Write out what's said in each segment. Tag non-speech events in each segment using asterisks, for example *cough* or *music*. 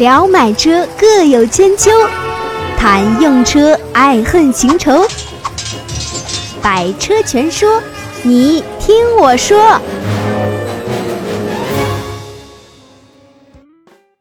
聊买车各有千秋，谈用车爱恨情仇。百车全说，你听我说。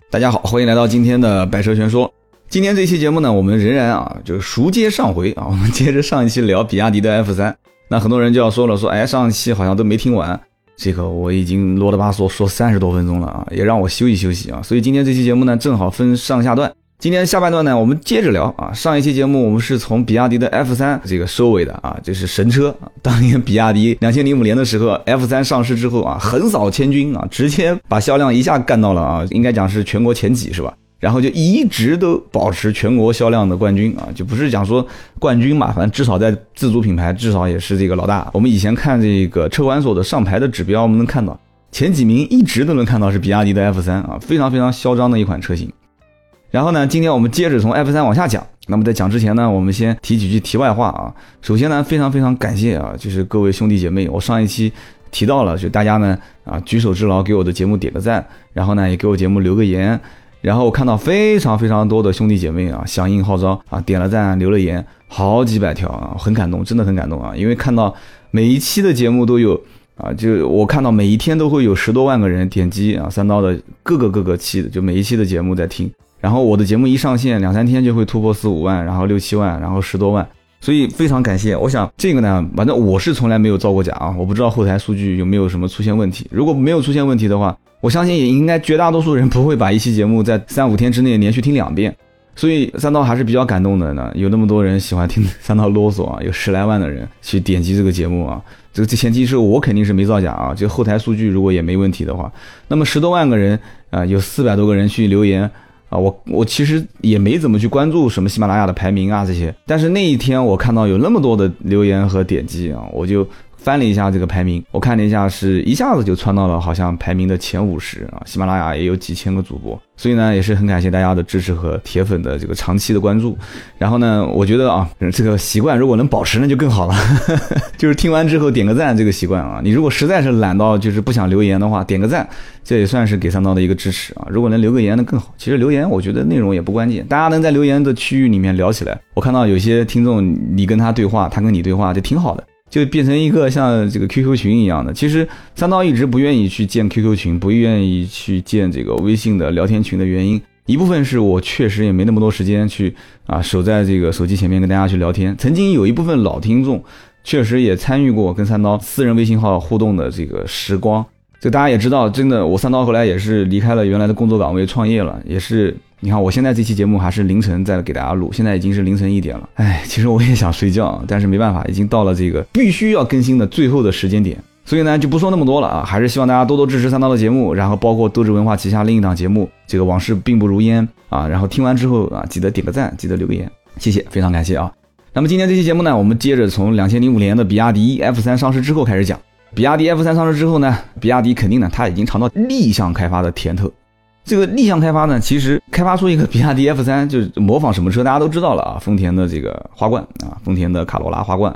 大家好，欢迎来到今天的百车全说。今天这期节目呢，我们仍然啊，就是书接上回啊，我们接着上一期聊比亚迪的 F 三。那很多人就要说了，说哎，上一期好像都没听完。这个我已经啰里吧嗦说三十多分钟了啊，也让我休息休息啊。所以今天这期节目呢，正好分上下段。今天下半段呢，我们接着聊啊。上一期节目我们是从比亚迪的 F 三这个收尾的啊，这是神车。当年比亚迪两千零五年的时候，F 三上市之后啊，横扫千军啊，直接把销量一下干到了啊，应该讲是全国前几是吧？然后就一直都保持全国销量的冠军啊，就不是讲说冠军嘛，反正至少在自主品牌至少也是这个老大。我们以前看这个车管所的上牌的指标，我们能看到前几名一直都能看到是比亚迪的 F 三啊，非常非常嚣张的一款车型。然后呢，今天我们接着从 F 三往下讲。那么在讲之前呢，我们先提几句题外话啊。首先呢，非常非常感谢啊，就是各位兄弟姐妹，我上一期提到了，就大家呢啊举手之劳给我的节目点个赞，然后呢也给我节目留个言。然后我看到非常非常多的兄弟姐妹啊，响应号召啊，点了赞，留了言，好几百条啊，很感动，真的很感动啊！因为看到每一期的节目都有啊，就我看到每一天都会有十多万个人点击啊，三刀的各个各个期的，就每一期的节目在听。然后我的节目一上线，两三天就会突破四五万，然后六七万，然后十多万，所以非常感谢。我想这个呢，反正我是从来没有造过假啊，我不知道后台数据有没有什么出现问题。如果没有出现问题的话。我相信也应该绝大多数人不会把一期节目在三五天之内连续听两遍，所以三刀还是比较感动的呢。有那么多人喜欢听三刀啰嗦啊，有十来万的人去点击这个节目啊。这个前提是我肯定是没造假啊。就后台数据如果也没问题的话，那么十多万个人啊，有四百多个人去留言啊。我我其实也没怎么去关注什么喜马拉雅的排名啊这些，但是那一天我看到有那么多的留言和点击啊，我就。翻了一下这个排名，我看了一下，是一下子就窜到了好像排名的前五十啊。喜马拉雅也有几千个主播，所以呢也是很感谢大家的支持和铁粉的这个长期的关注。然后呢，我觉得啊，这个习惯 *laughs* 如果能保持那就更好了，*laughs* 就是听完之后点个赞这个习惯啊。你如果实在是懒到就是不想留言的话，点个赞，这也算是给三刀的一个支持啊。如果能留个言那更好。其实留言我觉得内容也不关键，大家能在留言的区域里面聊起来。我看到有些听众你跟他对话，他跟你对话就挺好的。就变成一个像这个 QQ 群一样的。其实三刀一直不愿意去建 QQ 群，不愿意去建这个微信的聊天群的原因，一部分是我确实也没那么多时间去啊守在这个手机前面跟大家去聊天。曾经有一部分老听众确实也参与过跟三刀私人微信号互动的这个时光。这大家也知道，真的我三刀后来也是离开了原来的工作岗位创业了，也是。你看，我现在这期节目还是凌晨在给大家录，现在已经是凌晨一点了。哎，其实我也想睡觉，但是没办法，已经到了这个必须要更新的最后的时间点，所以呢就不说那么多了啊，还是希望大家多多支持三刀的节目，然后包括斗志文化旗下另一档节目这个往事并不如烟啊，然后听完之后啊，记得点个赞，记得留个言，谢谢，非常感谢啊。那么今天这期节目呢，我们接着从两千零五年的比亚迪 F 三上市之后开始讲。比亚迪 F 三上市之后呢，比亚迪肯定呢，它已经尝到逆向开发的甜头。这个逆向开发呢，其实开发出一个比亚迪 F 三，*laughs* 就是模仿什么车，大家都知道了啊，丰田的这个花冠啊，丰田的卡罗拉花冠，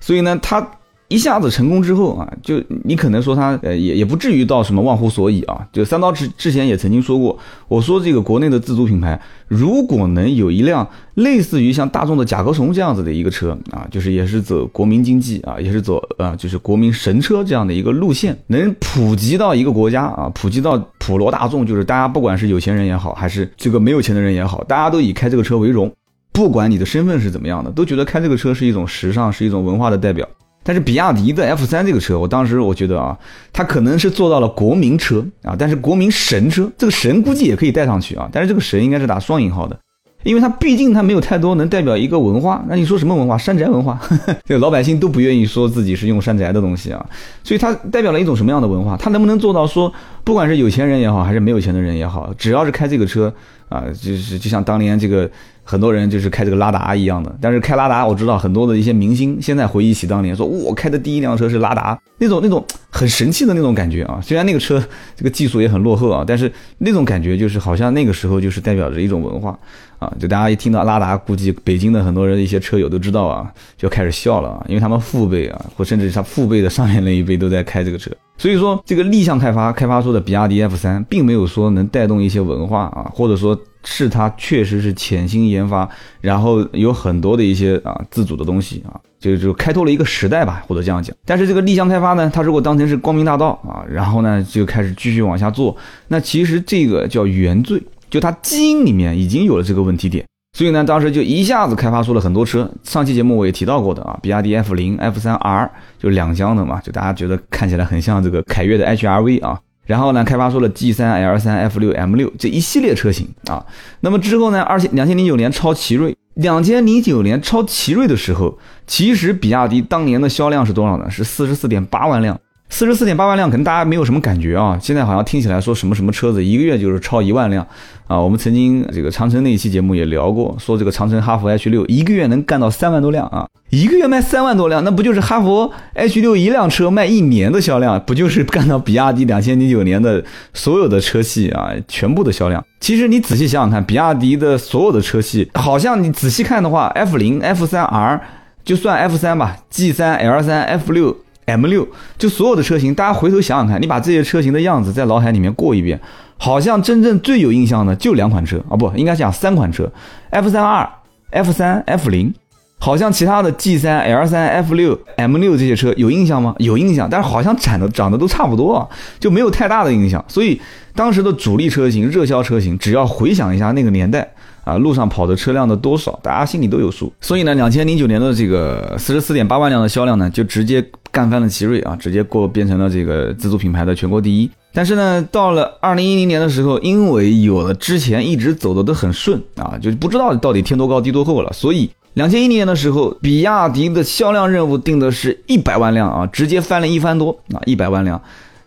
所以呢，它。一下子成功之后啊，就你可能说他呃也也不至于到什么忘乎所以啊。就三刀之之前也曾经说过，我说这个国内的自主品牌如果能有一辆类似于像大众的甲壳虫这样子的一个车啊，就是也是走国民经济啊，也是走啊就是国民神车这样的一个路线，能普及到一个国家啊，普及到普罗大众，就是大家不管是有钱人也好，还是这个没有钱的人也好，大家都以开这个车为荣，不管你的身份是怎么样的，都觉得开这个车是一种时尚，是一种文化的代表。但是比亚迪的 F 三这个车，我当时我觉得啊，它可能是做到了国民车啊，但是国民神车，这个神估计也可以带上去啊，但是这个神应该是打双引号的，因为它毕竟它没有太多能代表一个文化。那你说什么文化？山寨文化，*laughs* 这个老百姓都不愿意说自己是用山寨的东西啊，所以它代表了一种什么样的文化？它能不能做到说，不管是有钱人也好，还是没有钱的人也好，只要是开这个车啊，就是就像当年这个。很多人就是开这个拉达一样的，但是开拉达，我知道很多的一些明星现在回忆起当年，说我开的第一辆车是拉达，那种那种很神气的那种感觉啊。虽然那个车这个技术也很落后啊，但是那种感觉就是好像那个时候就是代表着一种文化啊。就大家一听到拉达，估计北京的很多人一些车友都知道啊，就开始笑了啊，因为他们父辈啊，或甚至他父辈的上面那一辈都在开这个车。所以说，这个立项开发开发出的比亚迪 F 三，并没有说能带动一些文化啊，或者说是它确实是潜心研发，然后有很多的一些啊自主的东西啊，就就开拓了一个时代吧，或者这样讲。但是这个立项开发呢，它如果当成是光明大道啊，然后呢就开始继续往下做，那其实这个叫原罪，就它基因里面已经有了这个问题点。所以呢，当时就一下子开发出了很多车。上期节目我也提到过的啊，比亚迪 F 零、F 三 R 就两厢的嘛，就大家觉得看起来很像这个凯越的 HRV 啊。然后呢，开发出了 G 三、L 三、F 六、M 六这一系列车型啊。那么之后呢，二千两千零九年超奇瑞，两千零九年超奇瑞的时候，其实比亚迪当年的销量是多少呢？是四十四点八万辆。四十四点八万辆，可能大家没有什么感觉啊。现在好像听起来说什么什么车子一个月就是超一万辆啊。我们曾经这个长城那一期节目也聊过，说这个长城哈弗 H 六一个月能干到三万多辆啊，一个月卖三万多辆，那不就是哈弗 H 六一辆车卖一年的销量？不就是干到比亚迪两千零九年的所有的车系啊全部的销量？其实你仔细想想看，比亚迪的所有的车系，好像你仔细看的话，F 零、F 三 R，就算 F 三吧，G 三、L 三、F 六。M 六就所有的车型，大家回头想想看，你把这些车型的样子在脑海里面过一遍，好像真正最有印象的就两款车啊，不应该讲三款车，F 三二、F 三、F 零，好像其他的 G 三、L 三、F 六、M 六这些车有印象吗？有印象，但是好像长得长得都差不多啊，就没有太大的印象。所以当时的主力车型、热销车型，只要回想一下那个年代。啊，路上跑的车辆的多少，大家心里都有数。所以呢，两千零九年的这个四十四点八万辆的销量呢，就直接干翻了奇瑞啊，直接过变成了这个自主品牌的全国第一。但是呢，到了二零一零年的时候，因为有了之前一直走的都很顺啊，就不知道到底天多高地多厚了。所以两千一零年的时候，比亚迪的销量任务定的是一百万辆啊，直接翻了一番多啊，一百万辆。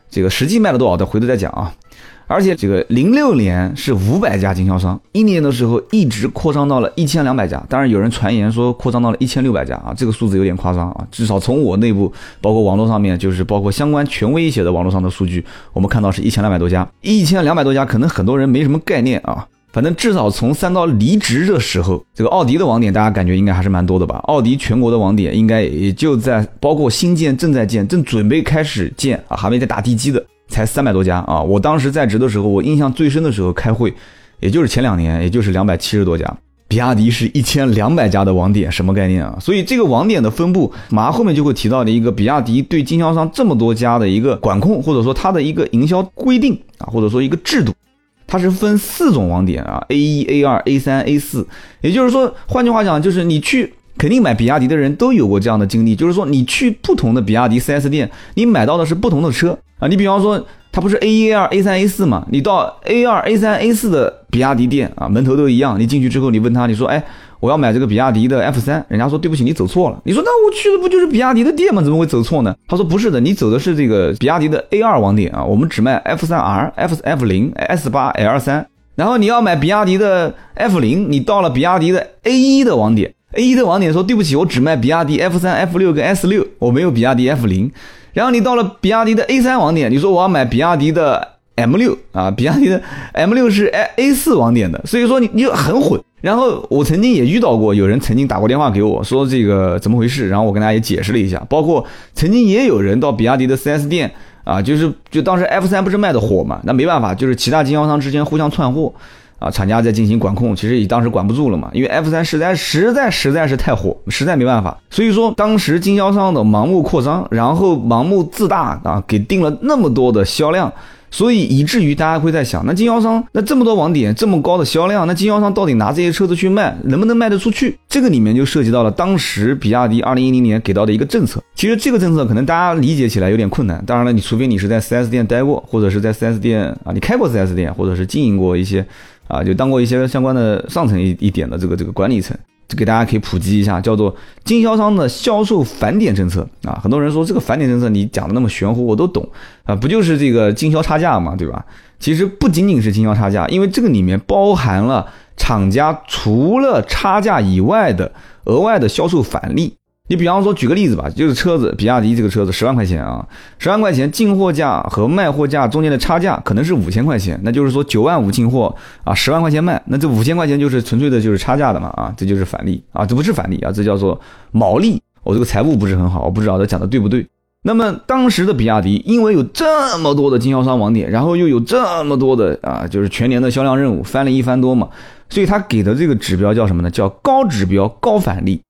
这个实际卖了多少，再回头再讲啊。而且这个零六年是五百家经销商，一年的时候一直扩张到了一千两百家。当然有人传言说扩张到了一千六百家啊，这个数字有点夸张啊。至少从我内部，包括网络上面，就是包括相关权威一些的网络上的数据，我们看到是一千两百多家。一千两百多家，可能很多人没什么概念啊。反正至少从三刀离职的时候，这个奥迪的网点大家感觉应该还是蛮多的吧？奥迪全国的网点应该也就在包括新建、正在建、正准备开始建啊，还没在打地基的。才三百多家啊！我当时在职的时候，我印象最深的时候开会，也就是前两年，也就是两百七十多家。比亚迪是一千两百家的网点，什么概念啊？所以这个网点的分布，马上后面就会提到的一个比亚迪对经销商这么多家的一个管控，或者说它的一个营销规定啊，或者说一个制度，它是分四种网点啊，A 一、A 二、A 三、A 四。也就是说，换句话讲，就是你去。肯定买比亚迪的人都有过这样的经历，就是说你去不同的比亚迪 4S 店，你买到的是不同的车啊。你比方说，它不是 A 一、A 二、A 三、A 四嘛？你到 A 二、A 三、A 四的比亚迪店啊，门头都一样。你进去之后，你问他，你说，哎，我要买这个比亚迪的 F 三，人家说对不起，你走错了。你说那我去的不就是比亚迪的店吗？怎么会走错呢？他说不是的，你走的是这个比亚迪的 A 二网点啊，我们只卖 F 三 R、F F 零、S 八、L 三。然后你要买比亚迪的 F 零，你到了比亚迪的 A 一的网点。A 一的网点说：“对不起，我只卖比亚迪 F 三、F 六跟 S 六，我没有比亚迪 F 零。”然后你到了比亚迪的 A 三网点，你说我要买比亚迪的 M 六啊，*laughs* 比亚迪的 M 六是 A A 四网点的，所以说你你就很混。然后我曾经也遇到过有人曾经打过电话给我说这个怎么回事，然后我跟大家也解释了一下，包括曾经也有人到比亚迪的 4S 店啊，就是就当时 F 三不是卖的火嘛，那没办法，就是其他经销商之间互相窜货。啊，厂家在进行管控，其实也当时管不住了嘛，因为 F 三实在实在实在是太火，实在没办法。所以说，当时经销商的盲目扩张，然后盲目自大啊，给定了那么多的销量。所以以至于大家会在想，那经销商那这么多网点，这么高的销量，那经销商到底拿这些车子去卖，能不能卖得出去？这个里面就涉及到了当时比亚迪二零一零年给到的一个政策。其实这个政策可能大家理解起来有点困难。当然了，你除非你是在 4S 店待过，或者是在 4S 店啊，你开过 4S 店，或者是经营过一些啊，就当过一些相关的上层一一点的这个这个管理层。给大家可以普及一下，叫做经销商的销售返点政策啊。很多人说这个返点政策你讲的那么玄乎，我都懂啊，不就是这个经销差价嘛，对吧？其实不仅仅是经销差价，因为这个里面包含了厂家除了差价以外的额外的销售返利。你比方说，举个例子吧，就是车子，比亚迪这个车子十万块钱啊，十万块钱进货价和卖货价中间的差价可能是五千块钱，那就是说九万五进货啊，十万块钱卖，那这五千块钱就是纯粹的就是差价的嘛啊，这就是返利啊，这不是返利啊，这叫做毛利。我这个财务不是很好，我不知道他讲的对不对。那么当时的比亚迪，因为有这么多的经销商网点，然后又有这么多的啊，就是全年的销量任务，翻了一番多嘛，所以他给的这个指标叫什么呢？叫高指标高返利，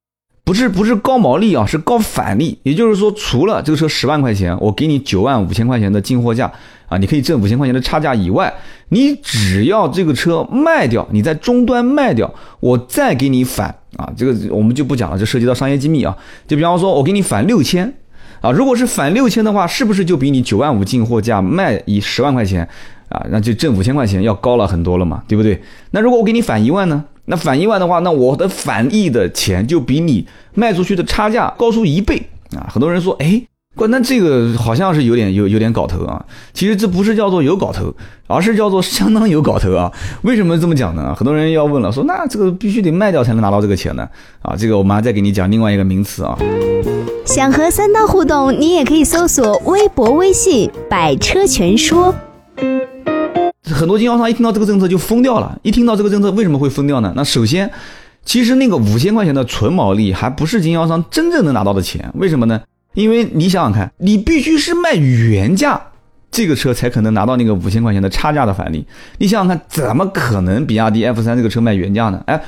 不是不是高毛利啊，是高返利。也就是说，除了这个车十万块钱，我给你九万五千块钱的进货价啊，你可以挣五千块钱的差价以外，你只要这个车卖掉，你在终端卖掉，我再给你返啊，这个我们就不讲了，这涉及到商业机密啊。就比方说，我给你返六千。啊，如果是返六千的话，是不是就比你九万五进货价卖以十万块钱，啊，那就挣五千块钱要高了很多了嘛，对不对？那如果我给你返一万呢？那返一万的话，那我的返利的钱就比你卖出去的差价高出一倍啊！很多人说，哎。关，那这个好像是有点有有点搞头啊。其实这不是叫做有搞头，而是叫做相当有搞头啊。为什么这么讲呢？很多人要问了，说那这个必须得卖掉才能拿到这个钱呢？啊，这个我马上再给你讲另外一个名词啊。想和三刀互动，你也可以搜索微博、微信“百车全说”。很多经销商一听到这个政策就疯掉了。一听到这个政策，为什么会疯掉呢？那首先，其实那个五千块钱的纯毛利还不是经销商真正能拿到的钱，为什么呢？因为你想想看，你必须是卖原价，这个车才可能拿到那个五千块钱的差价的返利。你想想看，怎么可能比亚迪 F 三这个车卖原价呢？哎。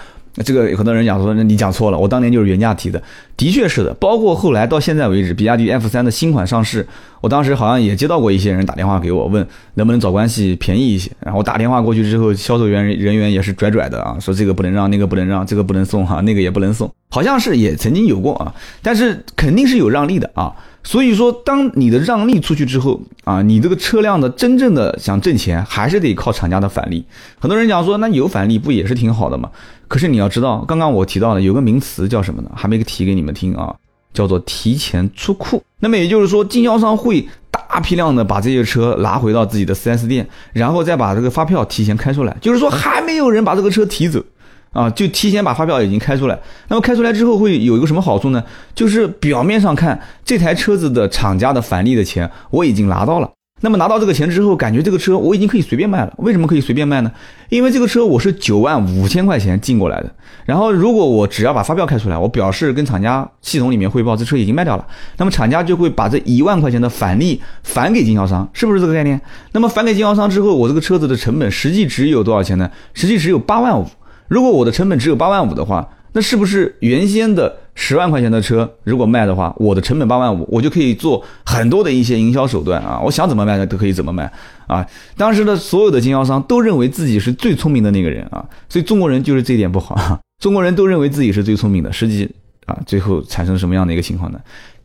这个有很多人讲说，那你讲错了，我当年就是原价提的，的确是的。包括后来到现在为止，比亚迪 F 三的新款上市，我当时好像也接到过一些人打电话给我，问能不能找关系便宜一些。然后我打电话过去之后，销售员人员也是拽拽的啊，说这个不能让，那个不能让，这个不能送哈，那个也不能送，好像是也曾经有过啊，但是肯定是有让利的啊。所以说，当你的让利出去之后啊，你这个车辆的真正的想挣钱，还是得靠厂家的返利。很多人讲说，那有返利不也是挺好的吗？可是你要知道，刚刚我提到的有个名词叫什么呢？还没提给你们听啊，叫做提前出库。那么也就是说，经销商会大批量的把这些车拿回到自己的 4S 店，然后再把这个发票提前开出来，就是说还没有人把这个车提走。啊，就提前把发票已经开出来，那么开出来之后会有一个什么好处呢？就是表面上看这台车子的厂家的返利的钱我已经拿到了，那么拿到这个钱之后，感觉这个车我已经可以随便卖了。为什么可以随便卖呢？因为这个车我是九万五千块钱进过来的，然后如果我只要把发票开出来，我表示跟厂家系统里面汇报这车已经卖掉了，那么厂家就会把这一万块钱的返利返给经销商，是不是这个概念？那么返给经销商之后，我这个车子的成本实际只有多少钱呢？实际只有八万五。如果我的成本只有八万五的话，那是不是原先的十万块钱的车，如果卖的话，我的成本八万五，我就可以做很多的一些营销手段啊，我想怎么卖的都可以怎么卖啊。当时的所有的经销商都认为自己是最聪明的那个人啊，所以中国人就是这一点不好，中国人都认为自己是最聪明的，实际啊，最后产生什么样的一个情况呢？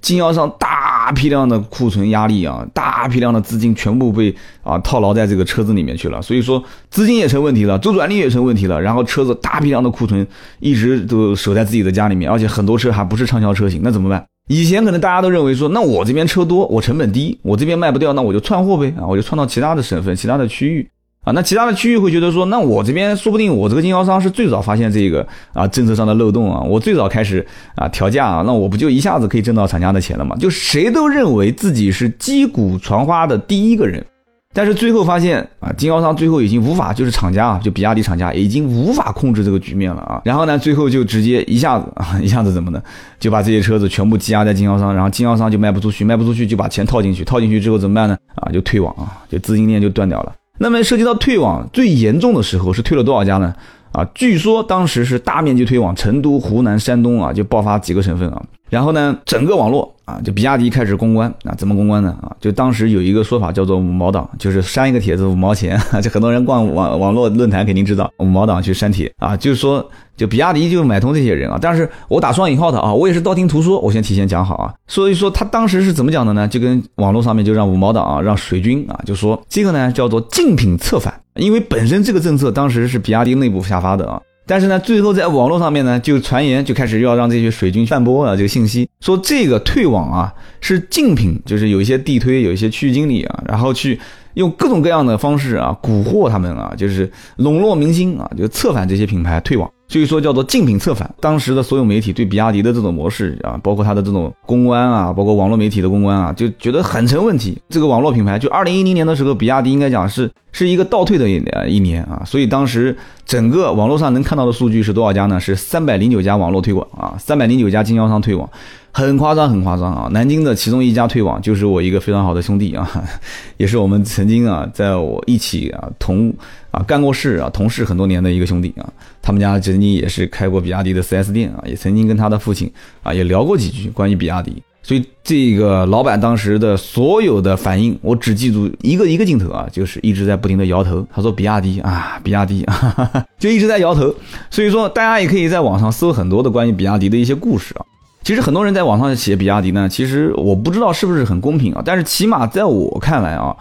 经销商大批量的库存压力啊，大批量的资金全部被啊套牢在这个车子里面去了，所以说资金也成问题了，周转率也成问题了，然后车子大批量的库存一直都守在自己的家里面，而且很多车还不是畅销车型，那怎么办？以前可能大家都认为说，那我这边车多，我成本低，我这边卖不掉，那我就串货呗啊，我就串到其他的省份、其他的区域。啊，那其他的区域会觉得说，那我这边说不定我这个经销商是最早发现这个啊政策上的漏洞啊，我最早开始啊调价啊，那我不就一下子可以挣到厂家的钱了吗？就谁都认为自己是击鼓传花的第一个人，但是最后发现啊，经销商最后已经无法，就是厂家啊，就比亚迪厂家已经无法控制这个局面了啊。然后呢，最后就直接一下子啊，一下子怎么呢？就把这些车子全部积压在经销商，然后经销商就卖不出去，卖不出去就把钱套进去，套进去之后怎么办呢？啊，就退网啊，就资金链就断掉了。那么涉及到退网最严重的时候是退了多少家呢？啊，据说当时是大面积退网，成都、湖南、山东啊就爆发几个省份啊。然后呢，整个网络啊，就比亚迪开始公关啊，怎么公关呢？啊，就当时有一个说法叫做五毛党，就是删一个帖子五毛钱。*laughs* 就很多人逛网网络论坛肯定知道五毛党去删帖啊，就是说。就比亚迪就买通这些人啊，但是我打双引号的啊，我也是道听途说，我先提前讲好啊。所以说他当时是怎么讲的呢？就跟网络上面就让五毛党啊，让水军啊，就说这个呢叫做竞品策反，因为本身这个政策当时是比亚迪内部下发的啊，但是呢最后在网络上面呢就传言就开始要让这些水军散播啊这个信息，说这个退网啊是竞品，就是有一些地推，有一些区域经理啊，然后去。用各种各样的方式啊，蛊惑他们啊，就是笼络民心啊，就策反这些品牌退网，据说叫做竞品策反。当时的所有媒体对比亚迪的这种模式啊，包括它的这种公关啊，包括网络媒体的公关啊，就觉得很成问题。这个网络品牌，就二零一零年的时候，比亚迪应该讲是是一个倒退的一一年啊，所以当时整个网络上能看到的数据是多少家呢？是三百零九家网络推广啊，三百零九家经销商推广。很夸张，很夸张啊！南京的其中一家退网就是我一个非常好的兄弟啊，*laughs* 也是我们曾经啊，在我一起啊同啊干过事啊同事很多年的一个兄弟啊。他们家曾经也是开过比亚迪的 4S 店啊，也曾经跟他的父亲啊也聊过几句关于比亚迪。所以这个老板当时的所有的反应，我只记住一个一个镜头啊，就是一直在不停的摇头。他说比亚迪啊，比亚迪，啊，*laughs* 就一直在摇头。所以说，大家也可以在网上搜很多的关于比亚迪的一些故事啊。其实很多人在网上写比亚迪呢，其实我不知道是不是很公平啊。但是起码在我看来啊，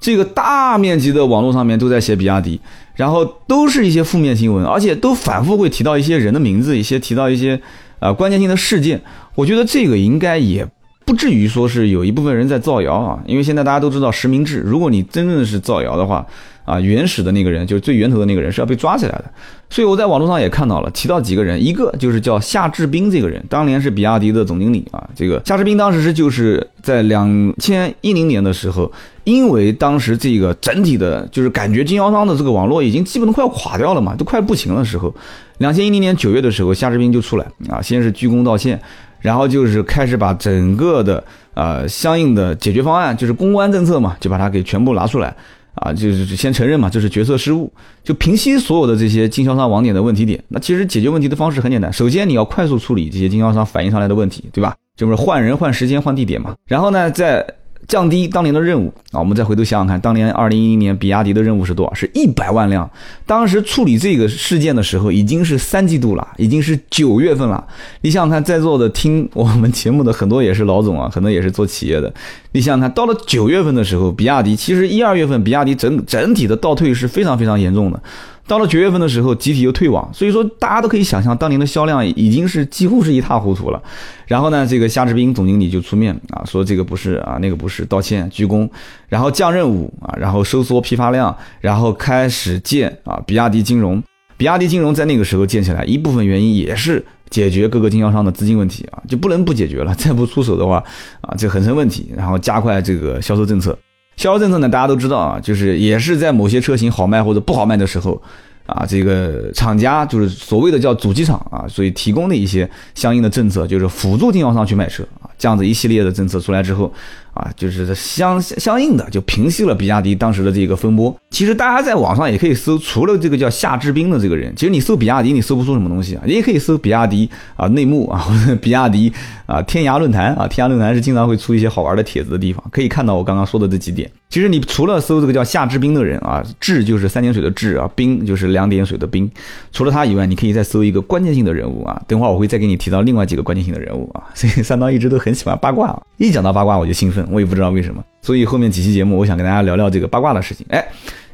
这个大面积的网络上面都在写比亚迪，然后都是一些负面新闻，而且都反复会提到一些人的名字，一些提到一些呃关键性的事件。我觉得这个应该也不至于说是有一部分人在造谣啊，因为现在大家都知道实名制，如果你真正是造谣的话。啊，原始的那个人就是最源头的那个人是要被抓起来的，所以我在网络上也看到了，提到几个人，一个就是叫夏志斌这个人，当年是比亚迪的总经理啊。这个夏志斌当时是就是在两千一零年的时候，因为当时这个整体的，就是感觉经销商的这个网络已经基本都快要垮掉了嘛，都快不行的时候，两千一零年九月的时候，夏志斌就出来啊，先是鞠躬道歉，然后就是开始把整个的呃相应的解决方案，就是公关政策嘛，就把它给全部拿出来。啊，就是先承认嘛，就是决策失误，就平息所有的这些经销商网点的问题点。那其实解决问题的方式很简单，首先你要快速处理这些经销商反映上来的问题，对吧？就是换人、换时间、换地点嘛。然后呢，在降低当年的任务啊，我们再回头想想看，当年二零一零年比亚迪的任务是多少？是一百万辆。当时处理这个事件的时候，已经是三季度了，已经是九月份了。你想想看，在座的听我们节目的很多也是老总啊，很多也是做企业的。你想想看，到了九月份的时候，比亚迪其实一二月份，比亚迪整整体的倒退是非常非常严重的。到了九月份的时候，集体又退网，所以说大家都可以想象，当年的销量已经是几乎是一塌糊涂了。然后呢，这个夏志斌总经理就出面啊，说这个不是啊，那个不是，道歉鞠躬，然后降任务啊，然后收缩批发量，然后开始建啊，比亚迪金融。比亚迪金融在那个时候建起来，一部分原因也是解决各个经销商的资金问题啊，就不能不解决了，再不出手的话啊，这很成问题。然后加快这个销售政策。销售政策呢，大家都知道啊，就是也是在某些车型好卖或者不好卖的时候，啊，这个厂家就是所谓的叫主机厂啊，所以提供的一些相应的政策，就是辅助经销商去卖车啊，这样子一系列的政策出来之后。啊，就是相相应的就平息了比亚迪当时的这个风波。其实大家在网上也可以搜，除了这个叫夏志斌的这个人，其实你搜比亚迪，你搜不出什么东西啊。你也可以搜比亚迪啊内幕啊，或者比亚迪啊天涯论坛啊，天涯论坛是经常会出一些好玩的帖子的地方，可以看到我刚刚说的这几点。其实你除了搜这个叫夏志斌的人啊，志就是三点水的志啊，冰就是两点水的冰，除了他以外，你可以再搜一个关键性的人物啊。等会儿我会再给你提到另外几个关键性的人物啊。所以三刀一直都很喜欢八卦，一讲到八卦我就兴奋。我也不知道为什么，所以后面几期节目，我想跟大家聊聊这个八卦的事情。哎，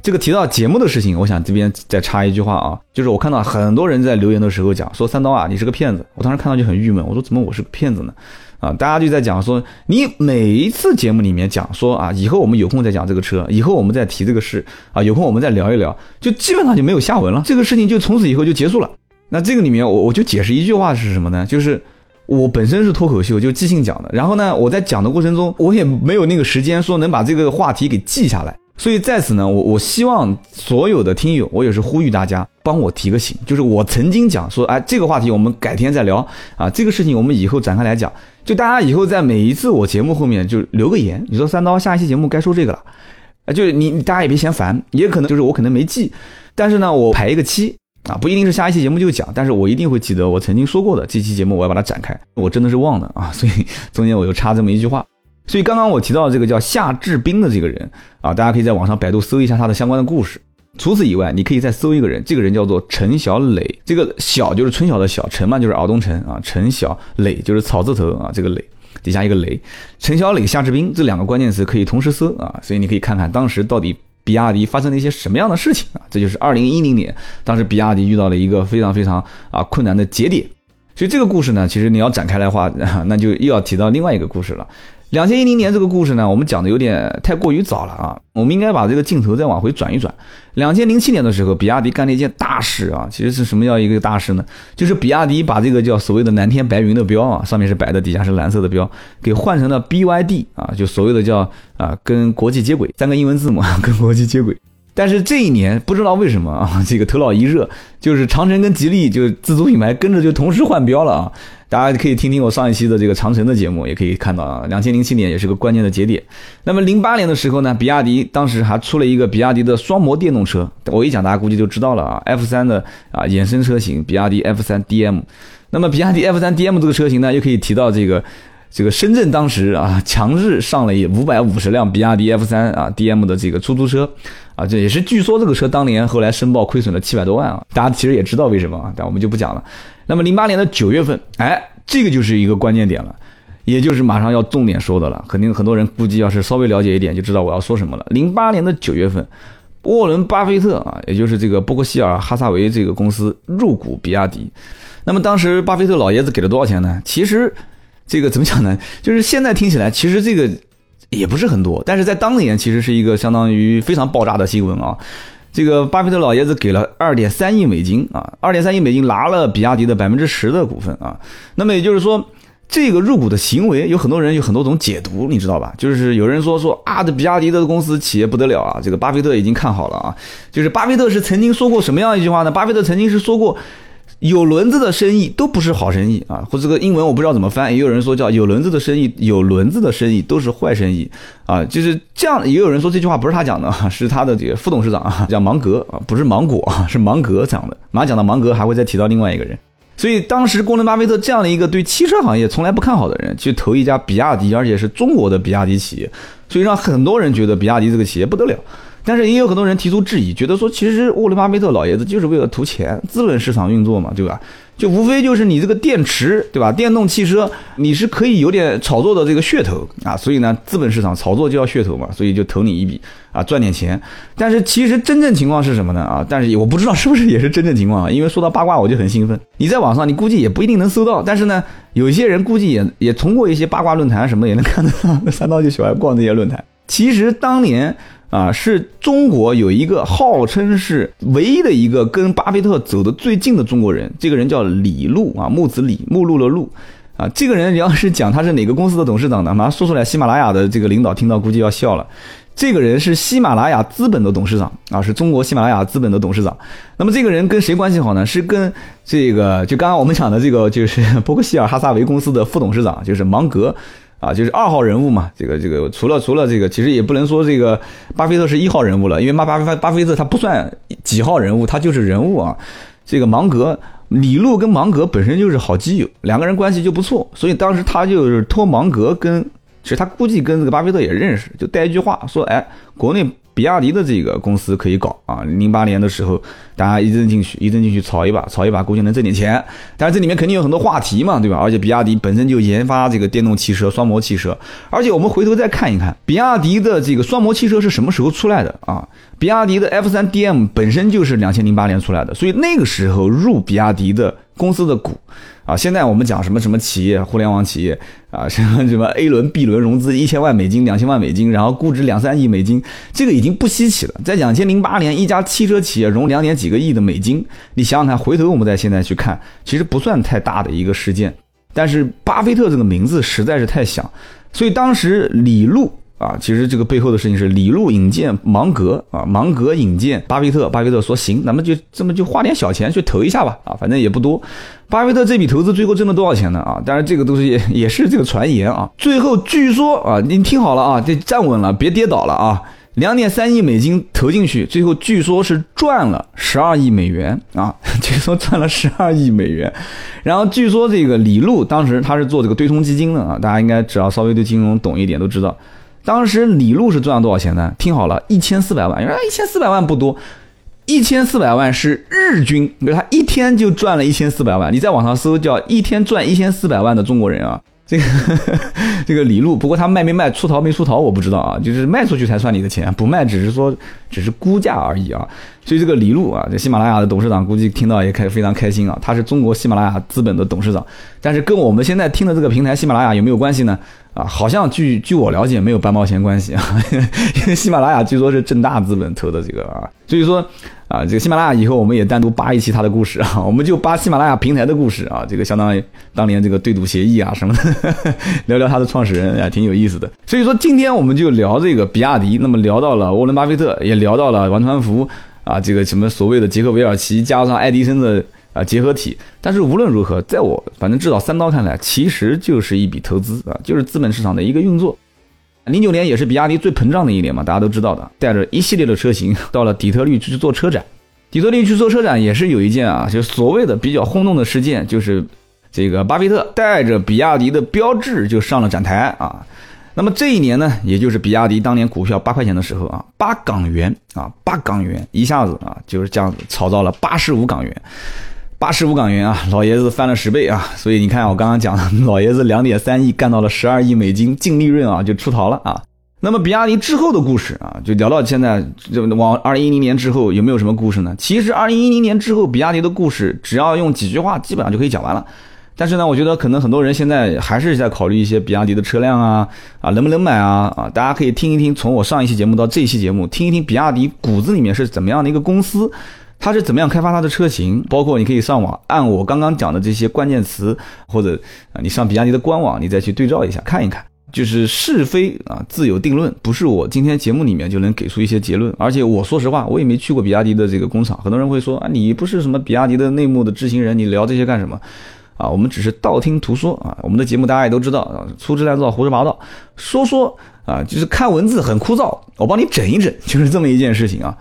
这个提到节目的事情，我想这边再插一句话啊，就是我看到很多人在留言的时候讲说三刀啊，你是个骗子。我当时看到就很郁闷，我说怎么我是个骗子呢？啊，大家就在讲说你每一次节目里面讲说啊，以后我们有空再讲这个车，以后我们再提这个事啊，有空我们再聊一聊，就基本上就没有下文了，这个事情就从此以后就结束了。那这个里面我我就解释一句话是什么呢？就是。我本身是脱口秀，就即兴讲的。然后呢，我在讲的过程中，我也没有那个时间说能把这个话题给记下来。所以在此呢，我我希望所有的听友，我也是呼吁大家帮我提个醒，就是我曾经讲说，哎，这个话题我们改天再聊啊，这个事情我们以后展开来讲。就大家以后在每一次我节目后面就留个言，你说三刀下一期节目该说这个了，啊，就是你大家也别嫌烦，也可能就是我可能没记，但是呢，我排一个期。啊，不一定是下一期节目就讲，但是我一定会记得我曾经说过的这期节目，我要把它展开。我真的是忘了啊，所以 *laughs* 中间我就插这么一句话。所以刚刚我提到的这个叫夏志斌的这个人啊，大家可以在网上百度搜一下他的相关的故事。除此以外，你可以再搜一个人，这个人叫做陈小磊。这个小就是春晓的小，陈嘛就是敖东陈啊，陈小磊就是草字头啊，这个磊底下一个雷。陈小磊、夏志斌这两个关键词可以同时搜啊，所以你可以看看当时到底。比亚迪发生了一些什么样的事情啊？这就是二零一零年，当时比亚迪遇到了一个非常非常啊困难的节点。所以这个故事呢，其实你要展开来话，那就又要提到另外一个故事了。两千一零年这个故事呢，我们讲的有点太过于早了啊，我们应该把这个镜头再往回转一转。两千零七年的时候，比亚迪干了一件大事啊，其实是什么叫一个大事呢？就是比亚迪把这个叫所谓的蓝天白云的标啊，上面是白的，底下是蓝色的标，给换成了 BYD 啊，就所谓的叫啊跟国际接轨，三个英文字母 *laughs* 跟国际接轨。但是这一年不知道为什么啊，这个头脑一热，就是长城跟吉利就自主品牌跟着就同时换标了啊。大家可以听听我上一期的这个长城的节目，也可以看到啊，两千零七年也是个关键的节点。那么零八年的时候呢，比亚迪当时还出了一个比亚迪的双模电动车，我一讲大家估计就知道了啊，F 三的啊衍生车型，比亚迪 F 三 DM。那么比亚迪 F 三 DM 这个车型呢，又可以提到这个这个深圳当时啊强制上了五百五十辆比亚迪 F 三啊 DM 的这个出租车啊，这也是据说这个车当年后来申报亏损了七百多万啊，大家其实也知道为什么啊，但我们就不讲了。那么零八年的九月份，哎，这个就是一个关键点了，也就是马上要重点说的了。肯定很多人估计要是稍微了解一点，就知道我要说什么了。零八年的九月份，沃伦·巴菲特啊，也就是这个伯克希尔·哈萨维这个公司入股比亚迪。那么当时巴菲特老爷子给了多少钱呢？其实这个怎么讲呢？就是现在听起来，其实这个也不是很多，但是在当年其实是一个相当于非常爆炸的新闻啊。这个巴菲特老爷子给了二点三亿美金啊，二点三亿美金拿了比亚迪的百分之十的股份啊。那么也就是说，这个入股的行为有很多人有很多种解读，你知道吧？就是有人说说啊，这比亚迪的公司企业不得了啊，这个巴菲特已经看好了啊。就是巴菲特是曾经说过什么样一句话呢？巴菲特曾经是说过。有轮子的生意都不是好生意啊，或这个英文我不知道怎么翻，也有人说叫有轮子的生意，有轮子的生意都是坏生意啊，就是这样。也有人说这句话不是他讲的，*laughs* 是他的这个副董事长啊，叫芒格啊，不是芒果啊，是芒格讲的。马讲到芒格，还会再提到另外一个人。所以当时工人巴菲特这样的一个对汽车行业从来不看好的人，去投一家比亚迪，而且是中国的比亚迪企业，所以让很多人觉得比亚迪这个企业不得了。但是也有很多人提出质疑，觉得说其实沃伦巴菲特老爷子就是为了图钱，资本市场运作嘛，对吧？就无非就是你这个电池，对吧？电动汽车你是可以有点炒作的这个噱头啊，所以呢，资本市场炒作就要噱头嘛，所以就投你一笔啊，赚点钱。但是其实真正情况是什么呢？啊，但是我不知道是不是也是真正情况啊，因为说到八卦我就很兴奋。你在网上你估计也不一定能搜到，但是呢，有些人估计也也通过一些八卦论坛什么也能看得到。*laughs* 三刀就喜欢逛这些论坛。其实当年。啊，是中国有一个号称是唯一的一个跟巴菲特走得最近的中国人，这个人叫李路啊，木子李，目录的路，啊，这个人你要是讲他是哪个公司的董事长呢？马上说出来，喜马拉雅的这个领导听到估计要笑了。这个人是喜马拉雅资本的董事长啊，是中国喜马拉雅资本的董事长。那么这个人跟谁关系好呢？是跟这个就刚刚我们讲的这个就是 *laughs* 伯克希尔哈萨维公司的副董事长，就是芒格。啊，就是二号人物嘛，这个这个除了除了这个，其实也不能说这个巴菲特是一号人物了，因为巴巴巴巴菲特他不算几号人物，他就是人物啊。这个芒格李路跟芒格本身就是好基友，两个人关系就不错，所以当时他就是托芒格跟，其实他估计跟这个巴菲特也认识，就带一句话说，哎，国内。比亚迪的这个公司可以搞啊，零八年的时候，大家一阵进去，一阵进去炒一把，炒一把估计能挣点钱。但是这里面肯定有很多话题嘛，对吧？而且比亚迪本身就研发这个电动汽车、双模汽车。而且我们回头再看一看，比亚迪的这个双模汽车是什么时候出来的啊？比亚迪的 F 三 DM 本身就是两千零八年出来的，所以那个时候入比亚迪的公司的股。啊，现在我们讲什么什么企业，互联网企业啊，*laughs* 什么什么 A 轮、B 轮融资一千万美金、两千万美金，然后估值两三亿美金，这个已经不稀奇了。在两千零八年，一家汽车企业融两点几个亿的美金，你想想看，回头我们再现在去看，其实不算太大的一个事件。但是巴菲特这个名字实在是太响，所以当时李路。啊，其实这个背后的事情是李路引荐芒格啊，芒格引荐巴菲特，巴菲特说行，咱们就这么就花点小钱去投一下吧，啊，反正也不多。巴菲特这笔投资最后挣了多少钱呢？啊，当然这个东西也也是这个传言啊。最后据说啊，您听好了啊，这站稳了，别跌倒了啊。两点三亿美金投进去，最后据说是赚了十二亿美元啊，*laughs* 据说赚了十二亿美元。然后据说这个李路当时他是做这个对冲基金的啊，大家应该只要稍微对金融懂一点都知道。当时李路是赚了多少钱呢？听好了，一千四百万。因为一千四百万不多，一千四百万是日均，你他一天就赚了一千四百万。你在网上搜叫一天赚一千四百万的中国人啊，这个 *laughs* 这个李路。不过他卖没卖出逃没出逃我不知道啊，就是卖出去才算你的钱，不卖只是说只是估价而已啊。所以这个李路啊，这喜马拉雅的董事长估计听到也开非常开心啊。他是中国喜马拉雅资本的董事长，但是跟我们现在听的这个平台喜马拉雅有没有关系呢？啊，好像据据我了解没有半毛钱关系啊，*laughs* 因为喜马拉雅据说是正大资本投的这个啊，所以说，啊，这个喜马拉雅以后我们也单独扒一期它的故事啊，*laughs* 我们就扒喜马拉雅平台的故事啊，这个相当于当年这个对赌协议啊什么的，*laughs* 聊聊它的创始人啊，挺有意思的。所以说今天我们就聊这个比亚迪，那么聊到了沃伦巴菲特，也聊到了王传福啊，这个什么所谓的杰克韦尔奇加上爱迪生的啊结合体。但是无论如何，在我反正至少三刀看来，其实就是一笔投资啊，就是资本市场的一个运作。零九年也是比亚迪最膨胀的一年嘛，大家都知道的，带着一系列的车型 *laughs* 到了底特律去做车展。底特律去做车展也是有一件啊，就所谓的比较轰动的事件，就是这个巴菲特带着比亚迪的标志就上了展台啊。那么这一年呢，也就是比亚迪当年股票八块钱的时候啊，八港元啊，八港元一下子啊就是这样子炒到了八十五港元。八十五港元啊，老爷子翻了十倍啊！所以你看，我刚刚讲的，老爷子两点三亿干到了十二亿美金净利润啊，就出逃了啊。那么比亚迪之后的故事啊，就聊到现在，就往二零一零年之后有没有什么故事呢？其实二零一零年之后，比亚迪的故事只要用几句话，基本上就可以讲完了。但是呢，我觉得可能很多人现在还是在考虑一些比亚迪的车辆啊啊，能不能买啊啊？大家可以听一听，从我上一期节目到这一期节目，听一听比亚迪骨子里面是怎么样的一个公司。它是怎么样开发它的车型？包括你可以上网按我刚刚讲的这些关键词，或者啊，你上比亚迪的官网，你再去对照一下看一看。就是是非啊，自有定论，不是我今天节目里面就能给出一些结论。而且我说实话，我也没去过比亚迪的这个工厂。很多人会说啊，你不是什么比亚迪的内幕的知情人，你聊这些干什么？啊，我们只是道听途说啊。我们的节目大家也都知道啊，粗制滥造、胡说八道，说说啊，就是看文字很枯燥，我帮你整一整，就是这么一件事情啊。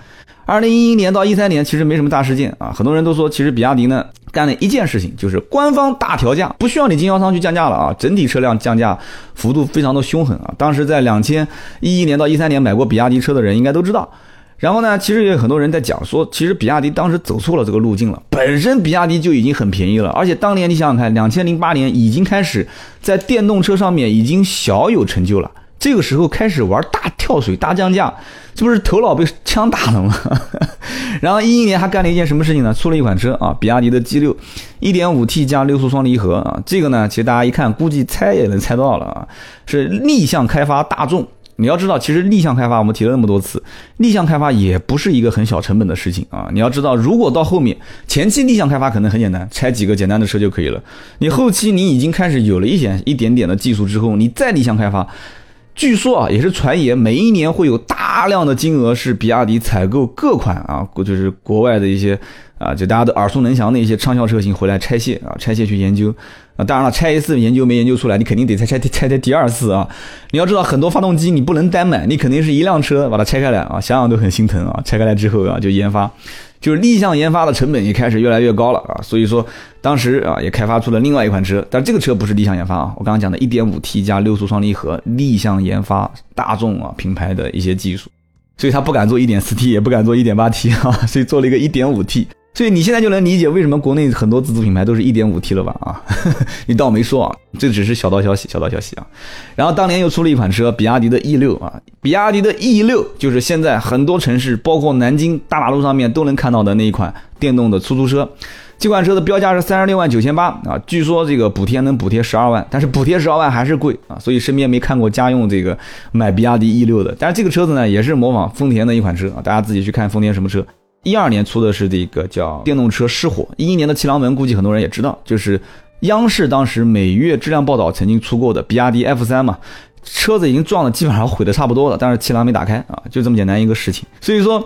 二零一一年到一三年其实没什么大事件啊，很多人都说其实比亚迪呢干了一件事情，就是官方大调价，不需要你经销商去降价了啊，整体车辆降价幅度非常的凶狠啊。当时在两千一一年到一三年买过比亚迪车的人应该都知道。然后呢，其实也有很多人在讲说，其实比亚迪当时走错了这个路径了，本身比亚迪就已经很便宜了，而且当年你想想看，两千零八年已经开始在电动车上面已经小有成就了。这个时候开始玩大跳水、大降价，这不是头脑被枪打了吗？*laughs* 然后一一年还干了一件什么事情呢？出了一款车啊，比亚迪的 G 六，一点五 T 加六速双离合啊。这个呢，其实大家一看，估计猜也能猜到了啊，是逆向开发大众。你要知道，其实逆向开发我们提了那么多次，逆向开发也不是一个很小成本的事情啊。你要知道，如果到后面前期逆向开发可能很简单，拆几个简单的车就可以了。你后期你已经开始有了一点一点点的技术之后，你再逆向开发。据说啊，也是传言，每一年会有大量的金额是比亚迪采购各款啊，就是国外的一些啊，就大家都耳熟能详的一些畅销车型回来拆卸啊，拆卸去研究。啊。当然了，拆一次研究没研究出来，你肯定得再拆拆拆第二次啊。你要知道，很多发动机你不能单买，你肯定是一辆车把它拆开来啊，想想都很心疼啊。拆开来之后啊，就研发。就是逆向研发的成本也开始越来越高了啊，所以说当时啊也开发出了另外一款车，但这个车不是逆向研发啊，我刚刚讲的 1.5T 加六速双离合逆向研发大众啊品牌的一些技术，所以他不敢做 1.4T 也不敢做 1.8T 啊，所以做了一个 1.5T。所以你现在就能理解为什么国内很多自主品牌都是一点五 T 了吧？啊，*laughs* 你倒没说啊，这只是小道消息，小道消息啊。然后当年又出了一款车，比亚迪的 E 六啊，比亚迪的 E 六就是现在很多城市，包括南京大马路上面都能看到的那一款电动的出租车。这款车的标价是三十六万九千八啊，据说这个补贴能补贴十二万，但是补贴十二万还是贵啊，所以身边没看过家用这个买比亚迪 E 六的。但是这个车子呢，也是模仿丰田的一款车啊，大家自己去看丰田什么车。一二年出的是这个叫电动车失火，一一年的气囊门估计很多人也知道，就是央视当时每月质量报道曾经出过的比亚迪 F 三嘛，车子已经撞的基本上毁的差不多了，但是气囊没打开啊，就这么简单一个事情。所以说，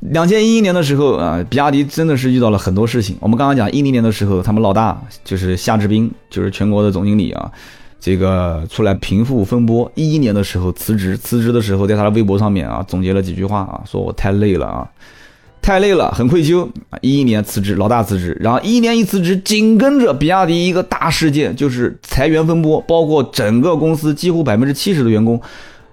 两千一一年的时候啊，比亚迪真的是遇到了很多事情。我们刚刚讲一零年的时候，他们老大就是夏志斌，就是全国的总经理啊，这个出来平复风波。一一年的时候辞职，辞职的时候在他的微博上面啊总结了几句话啊，说我太累了啊。太累了，很愧疚啊！一一年辞职，老大辞职，然后一一年一辞职，紧跟着比亚迪一个大事件，就是裁员风波，包括整个公司几乎百分之七十的员工。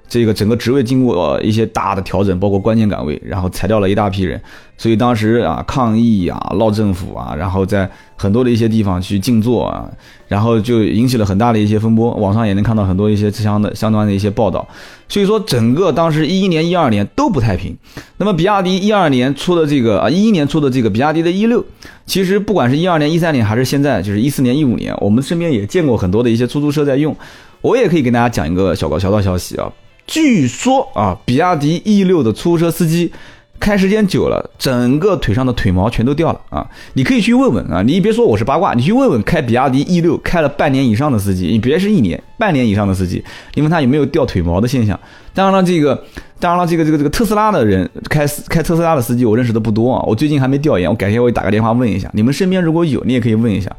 这个整个职位经过一些大的调整，包括关键岗位，然后裁掉了一大批人，所以当时啊抗议啊闹政府啊，然后在很多的一些地方去静坐啊，然后就引起了很大的一些风波，网上也能看到很多一些相的相关的一些报道。所以说整个当时一一年、一二年都不太平。那么比亚迪一二年出的这个啊一一年出的这个比亚迪的 E 六，其实不管是一二年、一三年还是现在，就是一四年、一五年，我们身边也见过很多的一些出租车在用。我也可以跟大家讲一个小道小道消息啊。据说啊，比亚迪 E 六的出租车司机开时间久了，整个腿上的腿毛全都掉了啊！你可以去问问啊，你别说我是八卦，你去问问开比亚迪 E 六开了半年以上的司机，你别是一年、半年以上的司机，你问他有没有掉腿毛的现象。当然了，这个，当然了，这个这个这个特斯拉的人开开特斯拉的司机，我认识的不多啊，我最近还没调研，我改天我打个电话问一下，你们身边如果有，你也可以问一下。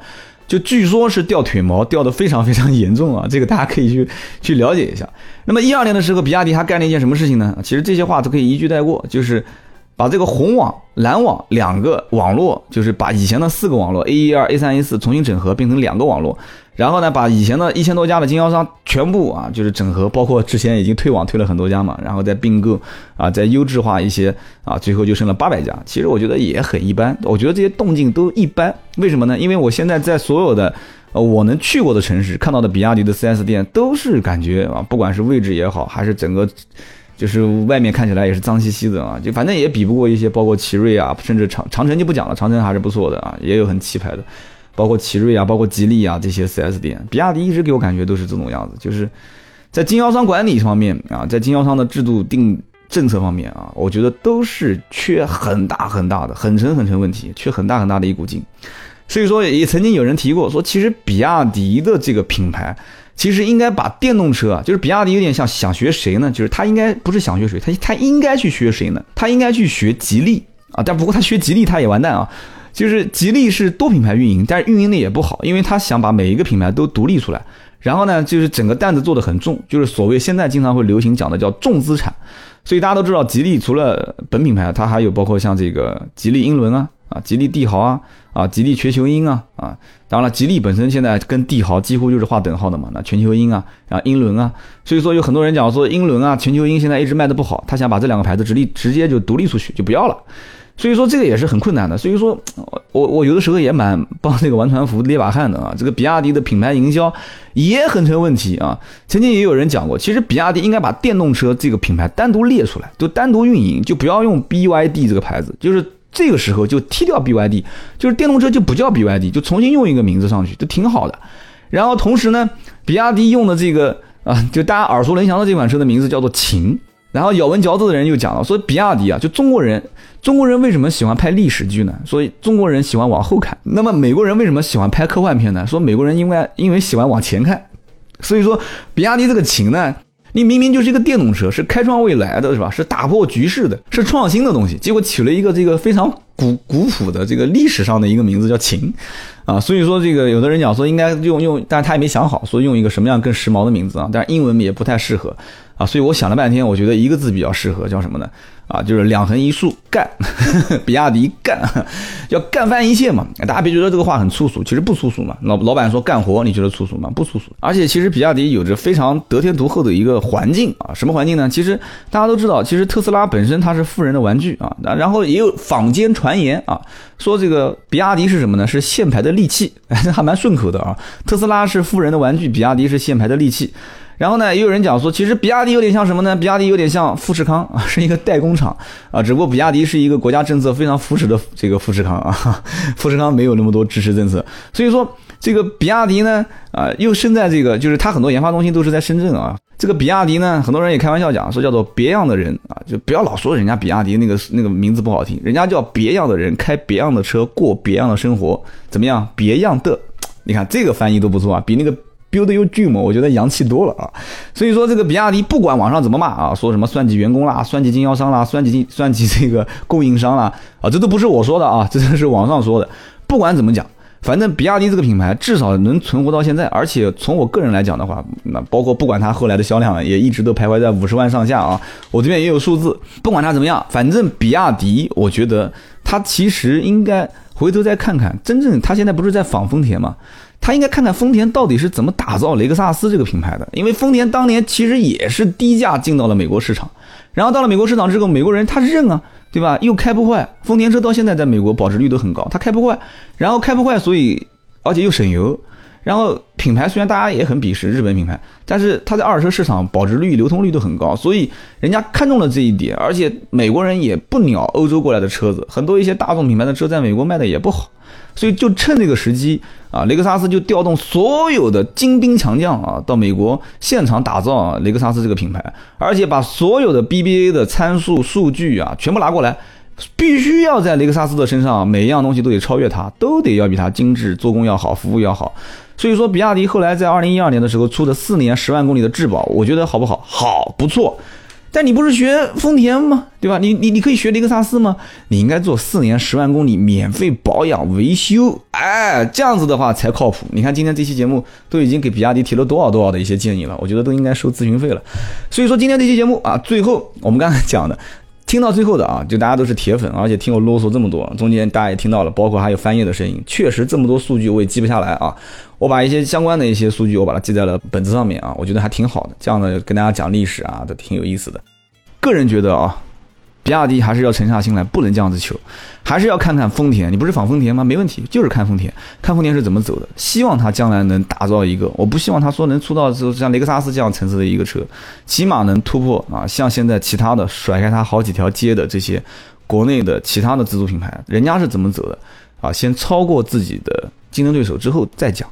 就据说是掉腿毛掉的非常非常严重啊，这个大家可以去去了解一下。那么一二年的时候，比亚迪还干了一件什么事情呢？其实这些话都可以一句带过，就是把这个红网、蓝网两个网络，就是把以前的四个网络 A 一、二、A 三、A 四重新整合，变成两个网络。然后呢，把以前的一千多家的经销商全部啊，就是整合，包括之前已经退网退了很多家嘛，然后再并购啊，再优质化一些啊，最后就剩了八百家。其实我觉得也很一般，我觉得这些动静都一般。为什么呢？因为我现在在所有的呃我能去过的城市看到的比亚迪的 4S 店，都是感觉啊，不管是位置也好，还是整个就是外面看起来也是脏兮兮的啊，就反正也比不过一些包括奇瑞啊，甚至长长城就不讲了，长城还是不错的啊，也有很气派的。包括奇瑞啊，包括吉利啊这些 4S 店，比亚迪一直给我感觉都是这种样子，就是在经销商管理方面啊，在经销商的制度定政策方面啊，我觉得都是缺很大很大的、很成很成问题，缺很大很大的一股劲。所以说，也曾经有人提过，说其实比亚迪的这个品牌，其实应该把电动车啊，就是比亚迪有点像想学谁呢？就是他应该不是想学谁，他他应该去学谁呢？他应该去学吉利啊，但不过他学吉利他也完蛋啊。就是吉利是多品牌运营，但是运营的也不好，因为他想把每一个品牌都独立出来，然后呢，就是整个担子做的很重，就是所谓现在经常会流行讲的叫重资产，所以大家都知道，吉利除了本品牌，它还有包括像这个吉利英伦啊，啊，吉利帝豪啊，啊，吉利全球鹰啊，啊，当然了，吉利本身现在跟帝豪几乎就是划等号的嘛，那全球鹰啊，然后英伦啊，所以说有很多人讲说英伦啊，全球鹰现在一直卖的不好，他想把这两个牌子直立直接就独立出去，就不要了。所以说这个也是很困难的，所以说，我我有的时候也蛮帮这个玩船服捏把汗的啊。这个比亚迪的品牌营销也很成问题啊。曾经也有人讲过，其实比亚迪应该把电动车这个品牌单独列出来，就单独运营，就不要用 BYD 这个牌子，就是这个时候就踢掉 BYD，就是电动车就不叫 BYD，就重新用一个名字上去，就挺好的。然后同时呢，比亚迪用的这个啊，就大家耳熟能详的这款车的名字叫做秦。然后咬文嚼字的人又讲了，说比亚迪啊，就中国人，中国人为什么喜欢拍历史剧呢？所以中国人喜欢往后看。那么美国人为什么喜欢拍科幻片呢？说美国人因为因为喜欢往前看。所以说，比亚迪这个秦呢，你明明就是一个电动车，是开创未来的是吧？是打破局势的，是创新的东西，结果取了一个这个非常古古朴的这个历史上的一个名字叫秦，啊，所以说这个有的人讲说应该用用，但是他也没想好，说用一个什么样更时髦的名字啊？但是英文也不太适合。啊，所以我想了半天，我觉得一个字比较适合，叫什么呢？啊，就是两横一竖干，*laughs* 比亚迪干，要干翻一切嘛。大家别觉得这个话很粗俗，其实不粗俗嘛。老老板说干活，你觉得粗俗吗？不粗俗。而且其实比亚迪有着非常得天独厚的一个环境啊，什么环境呢？其实大家都知道，其实特斯拉本身它是富人的玩具啊。那然后也有坊间传言啊，说这个比亚迪是什么呢？是限牌的利器，*laughs* 还蛮顺口的啊。特斯拉是富人的玩具，比亚迪是限牌的利器。然后呢，也有人讲说，其实比亚迪有点像什么呢？比亚迪有点像富士康啊，*laughs* 是一个代工厂啊，只不过比亚迪是一个国家政策非常扶持的这个富士康啊，*laughs* 富士康没有那么多支持政策，所以说这个比亚迪呢，啊，又生在这个，就是它很多研发中心都是在深圳啊。这个比亚迪呢，很多人也开玩笑讲说叫做别样的人啊，就不要老说人家比亚迪那个那个名字不好听，人家叫别样的人，开别样的车，过别样的生活，怎么样？别样的，你看这个翻译都不错啊，比那个。Build your dream，我觉得洋气多了啊，所以说这个比亚迪不管网上怎么骂啊，说什么算计员工啦，算计经销商啦，算计经 *laughs* 算计这个供应商啦，啊，这都不是我说的啊，*laughs* 这都是网上说的。不管怎么讲，反正比亚迪这个品牌至少能存活到现在，而且从我个人来讲的话，那包括不管它后来的销量也一直都徘徊在五十万上下啊，我这边也有数字。不管它怎么样，反正比亚迪，我觉得它其实应该回头再看看，真正它现在不是在仿丰田吗？他应该看看丰田到底是怎么打造雷克萨斯这个品牌的，因为丰田当年其实也是低价进到了美国市场，然后到了美国市场之后，美国人他认啊，对吧？又开不坏，丰田车到现在在美国保值率都很高，他开不坏，然后开不坏，所以而且又省油，然后品牌虽然大家也很鄙视日本品牌，但是它在二手车市场保值率、流通率都很高，所以人家看中了这一点。而且美国人也不鸟欧洲过来的车子，很多一些大众品牌的车在美国卖的也不好，所以就趁这个时机啊，雷克萨斯就调动所有的精兵强将啊，到美国现场打造啊雷克萨斯这个品牌，而且把所有的 BBA 的参数数据啊全部拿过来。必须要在雷克萨斯的身上，每一样东西都得超越它，都得要比它精致，做工要好，服务要好。所以说，比亚迪后来在二零一二年的时候出的四年十万公里的质保，我觉得好不好？好，不错。但你不是学丰田吗？对吧？你你你可以学雷克萨斯吗？你应该做四年十万公里免费保养维修，哎，这样子的话才靠谱。你看今天这期节目都已经给比亚迪提了多少多少的一些建议了，我觉得都应该收咨询费了。所以说今天这期节目啊，最后我们刚才讲的。听到最后的啊，就大家都是铁粉，而且听我啰嗦这么多，中间大家也听到了，包括还有翻页的声音，确实这么多数据我也记不下来啊。我把一些相关的一些数据，我把它记在了本子上面啊，我觉得还挺好的，这样呢跟大家讲历史啊，都挺有意思的。个人觉得啊。比亚迪还是要沉下心来，不能这样子求，还是要看看丰田。你不是仿丰田吗？没问题，就是看丰田，看丰田是怎么走的。希望它将来能打造一个，我不希望它说能出到就像雷克萨斯这样层次的一个车，起码能突破啊，像现在其他的甩开它好几条街的这些国内的其他的自主品牌，人家是怎么走的啊？先超过自己的竞争对手之后再讲。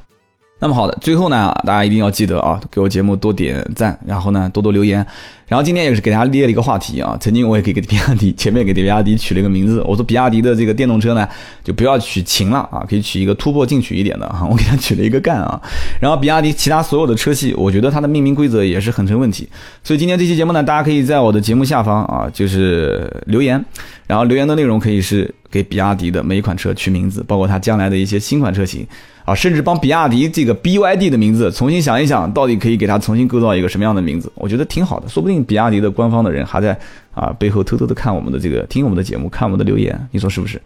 那么好的，最后呢，大家一定要记得啊，给我节目多点赞，然后呢，多多留言。然后今天也是给大家列了一个话题啊，曾经我也给给比亚迪前面给比亚迪取了一个名字，我说比亚迪的这个电动车呢，就不要取秦了啊，可以取一个突破进取一点的啊，*laughs* 我给他取了一个干啊。然后比亚迪其他所有的车系，我觉得它的命名规则也是很成问题。所以今天这期节目呢，大家可以在我的节目下方啊，就是留言，然后留言的内容可以是给比亚迪的每一款车取名字，包括它将来的一些新款车型。啊，甚至帮比亚迪这个 BYD 的名字重新想一想，到底可以给它重新构造一个什么样的名字？我觉得挺好的，说不定比亚迪的官方的人还在啊背后偷偷的看我们的这个，听我们的节目，看我们的留言，你说是不是？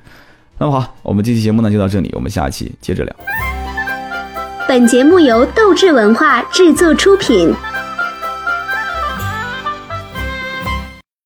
那么好，我们这期节目呢就到这里，我们下期接着聊。本节目由斗志文化制作出品。